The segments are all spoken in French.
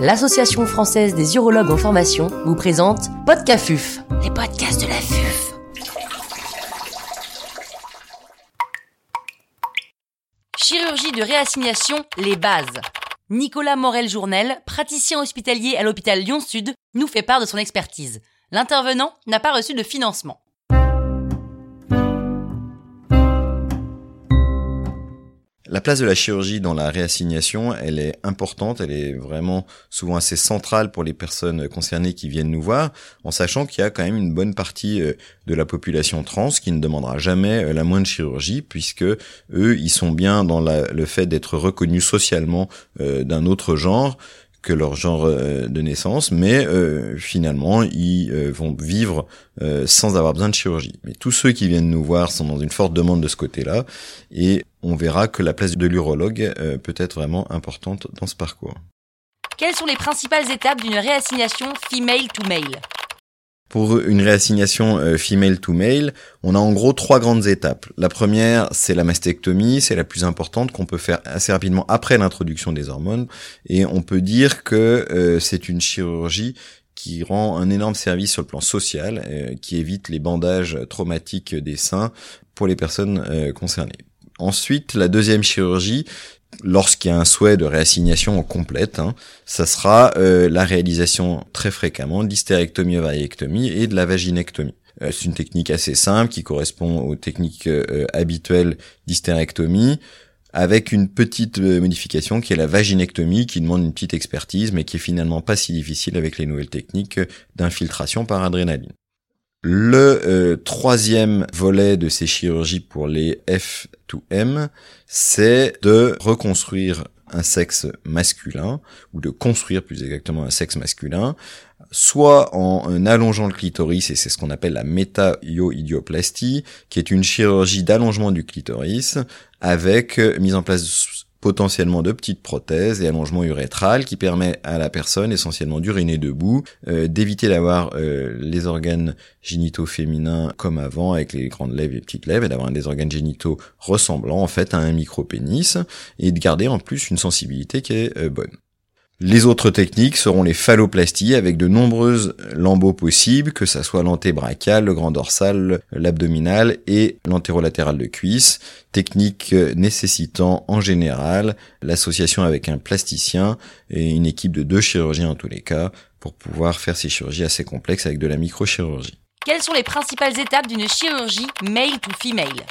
l'Association française des urologues en formation vous présente Podcafuf, les podcasts de la FUF. Chirurgie de réassignation, les bases. Nicolas Morel-Journel, praticien hospitalier à l'hôpital Lyon-Sud, nous fait part de son expertise. L'intervenant n'a pas reçu de financement. La place de la chirurgie dans la réassignation, elle est importante, elle est vraiment souvent assez centrale pour les personnes concernées qui viennent nous voir, en sachant qu'il y a quand même une bonne partie euh, de la population trans qui ne demandera jamais euh, la moindre chirurgie, puisque eux, ils sont bien dans le fait d'être reconnus socialement euh, d'un autre genre, que leur genre de naissance, mais finalement ils vont vivre sans avoir besoin de chirurgie. Mais tous ceux qui viennent nous voir sont dans une forte demande de ce côté-là, et on verra que la place de l'urologue peut être vraiment importante dans ce parcours. Quelles sont les principales étapes d'une réassignation female to male? Pour une réassignation euh, female to male, on a en gros trois grandes étapes. La première, c'est la mastectomie, c'est la plus importante qu'on peut faire assez rapidement après l'introduction des hormones, et on peut dire que euh, c'est une chirurgie qui rend un énorme service sur le plan social, euh, qui évite les bandages traumatiques des seins pour les personnes concernées. Ensuite, la deuxième chirurgie, lorsqu'il y a un souhait de réassignation complète, hein, ça sera euh, la réalisation très fréquemment de l'hystérectomie ovariectomie et de la vaginectomie. Euh, c'est une technique assez simple qui correspond aux techniques euh, habituelles d'hystérectomie avec une petite modification qui est la vaginectomie qui demande une petite expertise mais qui est finalement pas si difficile avec les nouvelles techniques d'infiltration par adrénaline. Le euh, troisième volet de ces chirurgies pour les F2M, c'est de reconstruire un sexe masculin, ou de construire plus exactement un sexe masculin, soit en allongeant le clitoris, et c'est ce qu'on appelle la métaioidioplastie, qui est une chirurgie d'allongement du clitoris, avec mise en place potentiellement de petites prothèses et allongement urétral qui permet à la personne essentiellement d'uriner debout, euh, d'éviter d'avoir euh, les organes génitaux féminins comme avant avec les grandes lèvres et les petites lèvres et d'avoir des organes génitaux ressemblant en fait à un micro-pénis et de garder en plus une sensibilité qui est euh, bonne. Les autres techniques seront les phalloplasties avec de nombreuses lambeaux possibles, que ça soit l'antébrachial, le grand dorsal, l'abdominal et l'antérolatéral de cuisse, techniques nécessitant en général l'association avec un plasticien et une équipe de deux chirurgiens en tous les cas pour pouvoir faire ces chirurgies assez complexes avec de la microchirurgie. Quelles sont les principales étapes d'une chirurgie male to female?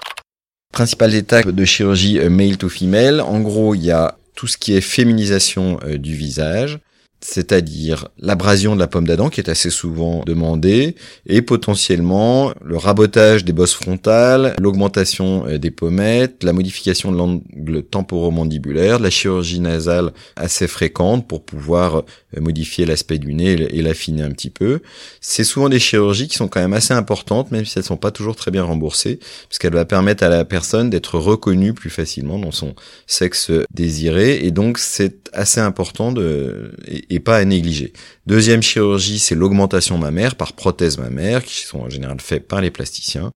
Principales étapes de chirurgie euh, male to female, en gros il y a tout ce qui est féminisation euh, du visage, c'est-à-dire l'abrasion de la pomme d'Adam qui est assez souvent demandée, et potentiellement le rabotage des bosses frontales, l'augmentation euh, des pommettes, la modification de l'angle temporomandibulaire, la chirurgie nasale assez fréquente pour pouvoir euh, modifier l'aspect du nez et l'affiner un petit peu. C'est souvent des chirurgies qui sont quand même assez importantes, même si elles sont pas toujours très bien remboursées, parce qu'elles va permettre à la personne d'être reconnue plus facilement dans son sexe désiré, et donc c'est assez important de pas à négliger. Deuxième chirurgie, c'est l'augmentation mammaire par prothèse mammaire, qui sont en général faites par les plasticiens.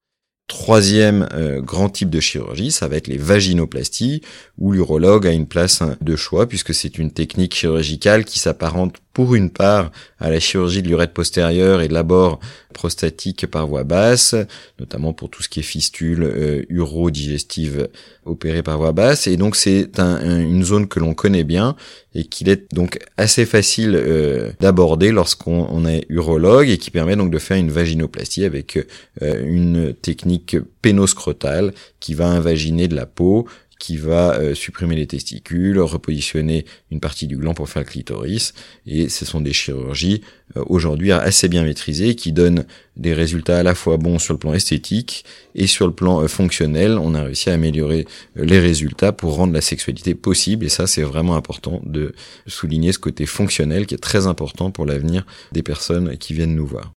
Troisième euh, grand type de chirurgie, ça va être les vaginoplasties, où l'urologue a une place de choix, puisque c'est une technique chirurgicale qui s'apparente pour une part à la chirurgie de l'urètre postérieur et de l'abord prostatique par voie basse, notamment pour tout ce qui est fistule euh, urodigestive opérée par voie basse. Et donc c'est une zone que l'on connaît bien et qu'il est donc assez facile euh, d'aborder lorsqu'on est urologue et qui permet donc de faire une vaginoplastie avec euh, une technique pénoscrotale qui va invaginer de la peau qui va euh, supprimer les testicules, repositionner une partie du gland pour faire le clitoris. Et ce sont des chirurgies euh, aujourd'hui assez bien maîtrisées qui donnent des résultats à la fois bons sur le plan esthétique et sur le plan euh, fonctionnel. On a réussi à améliorer les résultats pour rendre la sexualité possible. Et ça, c'est vraiment important de souligner ce côté fonctionnel qui est très important pour l'avenir des personnes qui viennent nous voir.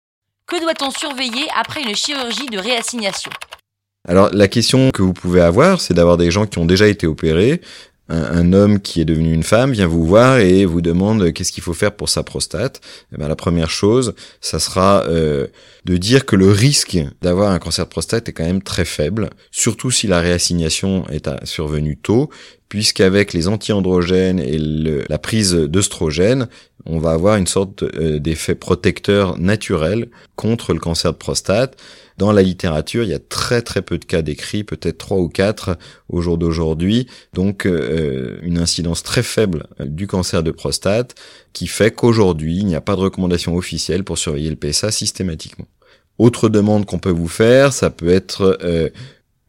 Que doit-on surveiller après une chirurgie de réassignation? Alors la question que vous pouvez avoir, c'est d'avoir des gens qui ont déjà été opérés, un, homme qui est devenu une femme vient vous voir et vous demande qu'est-ce qu'il faut faire pour sa prostate, eh ben, la première chose, ça sera euh, de dire que le risque d'avoir un cancer de prostate est quand même très faible, surtout si la réassignation est survenue tôt, puisqu'avec les anti-androgènes et la prise d'œstrogènes, on va avoir une sorte euh, d'effet protecteur naturel contre le cancer de prostate. Dans la littérature, il y a très très peu de cas décrits, peut-être trois ou quatre au jour d'aujourd'hui, donc euh, une incidence très faible du cancer de prostate qui fait qu'aujourd'hui, il n'y a pas de recommandation officielle pour surveiller le PSA systématiquement. Autre demande qu'on peut vous faire, ça peut être euh,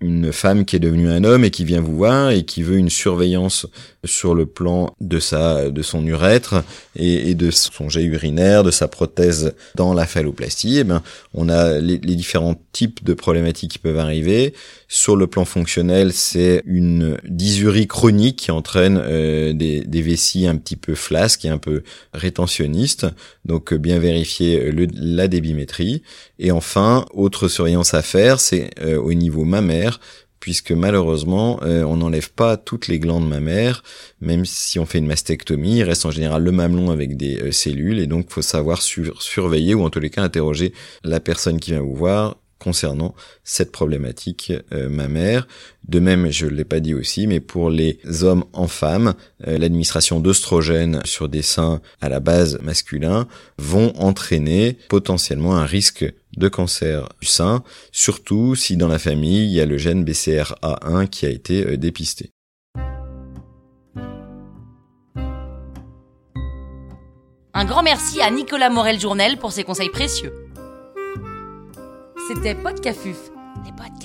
une femme qui est devenue un homme et qui vient vous voir et qui veut une surveillance sur le plan de sa de son urètre et, de son jet urinaire, de sa prothèse dans la phalloplastie, eh ben on a les, différents types de problématiques qui peuvent arriver. Sur le plan fonctionnel, c'est une dysurie chronique qui entraîne euh, des, vessies un petit peu flasques et un peu rétentionnistes. Donc bien vérifier le, la débimétrie. Et enfin, autre surveillance à faire, c'est euh, au niveau mammaire puisque malheureusement, euh, on n'enlève pas toutes les glandes mammaires, même si on fait une mastectomie, il reste en général le mamelon avec des euh, cellules, et donc faut savoir surveiller ou en tous les cas interroger la personne qui vient vous voir concernant cette problématique euh, mammaire. De même, je ne l'ai pas dit aussi, mais pour les hommes en femmes, euh, l'administration d'oestrogènes sur des seins à la base masculin vont entraîner potentiellement un risque de cancer du sein, surtout si dans la famille il y a le gène BCRA1 qui a été euh, dépisté. Un grand merci à Nicolas Morel-Journel pour ses conseils précieux. C'était Podcafuf, les.